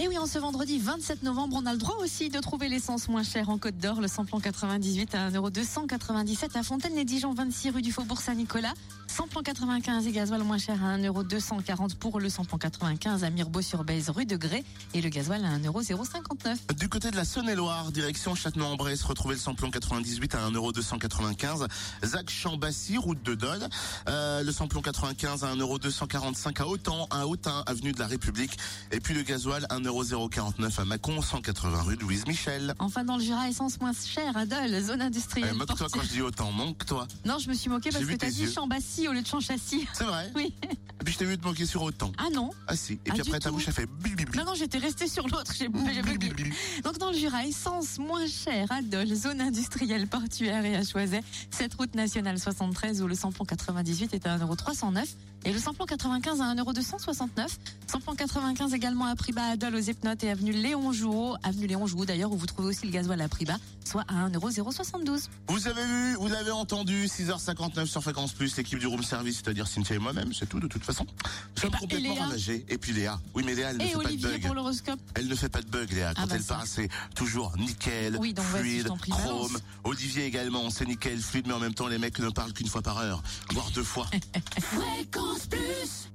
Et oui, en ce vendredi 27 novembre, on a le droit aussi de trouver l'essence moins chère en Côte d'Or, le samplon 98 à 1,297€ à Fontaine-les-Dijon, 26 rue du Faubourg Saint-Nicolas. Samplon 95 et gasoil moins cher à 1,240€ pour le samplon 95 à Mirbeau-sur-Bèze, rue de Grès. Et le gasoil à 1,059€. Du côté de la Saône-et-Loire, direction Châtenois-en-Bresse, retrouvez le samplon 98 à 1,295€. Zac Chambassi, route de Dole. Euh, le samplon 95 à 1,245€ à Autan, à Autun, avenue de la République. Et puis le gasoil 1,049€ à Mâcon, 180 rue de Louise Michel. Enfin, dans le Jura, essence moins chère à Dole, zone Eh, industrielle. Moque-toi portuaire. quand je dis Autan, manque-toi. Non, je me suis moquée parce que t'as dit yeux. Chambassi au lieu de Chanchassi. C'est vrai Oui. Et puis je t'ai vu te moquer sur Autan. Ah non. Ah si. Et Ah, puis après ta bouche a fait bili. Non, non, j'étais restée sur l'autre. J'ai dans le Jura, essence moins chère à Dole, zone industrielle portuaire et à Choiset. Cette route nationale 73 où le samplon 98 est à 1,309€ et le samplon 95 à 1,269€. Samplon 95 également à prix bas à Dole aux Epnotes et avenue Léon Jouot. Avenue Léon Jouot d'ailleurs où vous trouvez aussi le gasoil à prix bas, soit à 1,072€. Vous avez vu, vous l'avez entendu, 6h59 sur Fréquence Plus, l'équipe du room service, c'est-à-dire Cynthia et moi-même, c'est tout de toute façon. Nous sommes bah, complètement et Léa ravagés. Et puis Léa. Oui, mais Léa, elle ne Et fait pas de bug. pour l'horoscope. Elle ne fait pas de bug, Léa. Quand Ah bah elle ça. part, c'est toujours nickel, Oui, donc fluide, chrome. balance. Olivier également, c'est nickel, fluide, mais en même temps, les mecs ne parlent qu'une fois par heure, voire deux fois. Fréquence Plus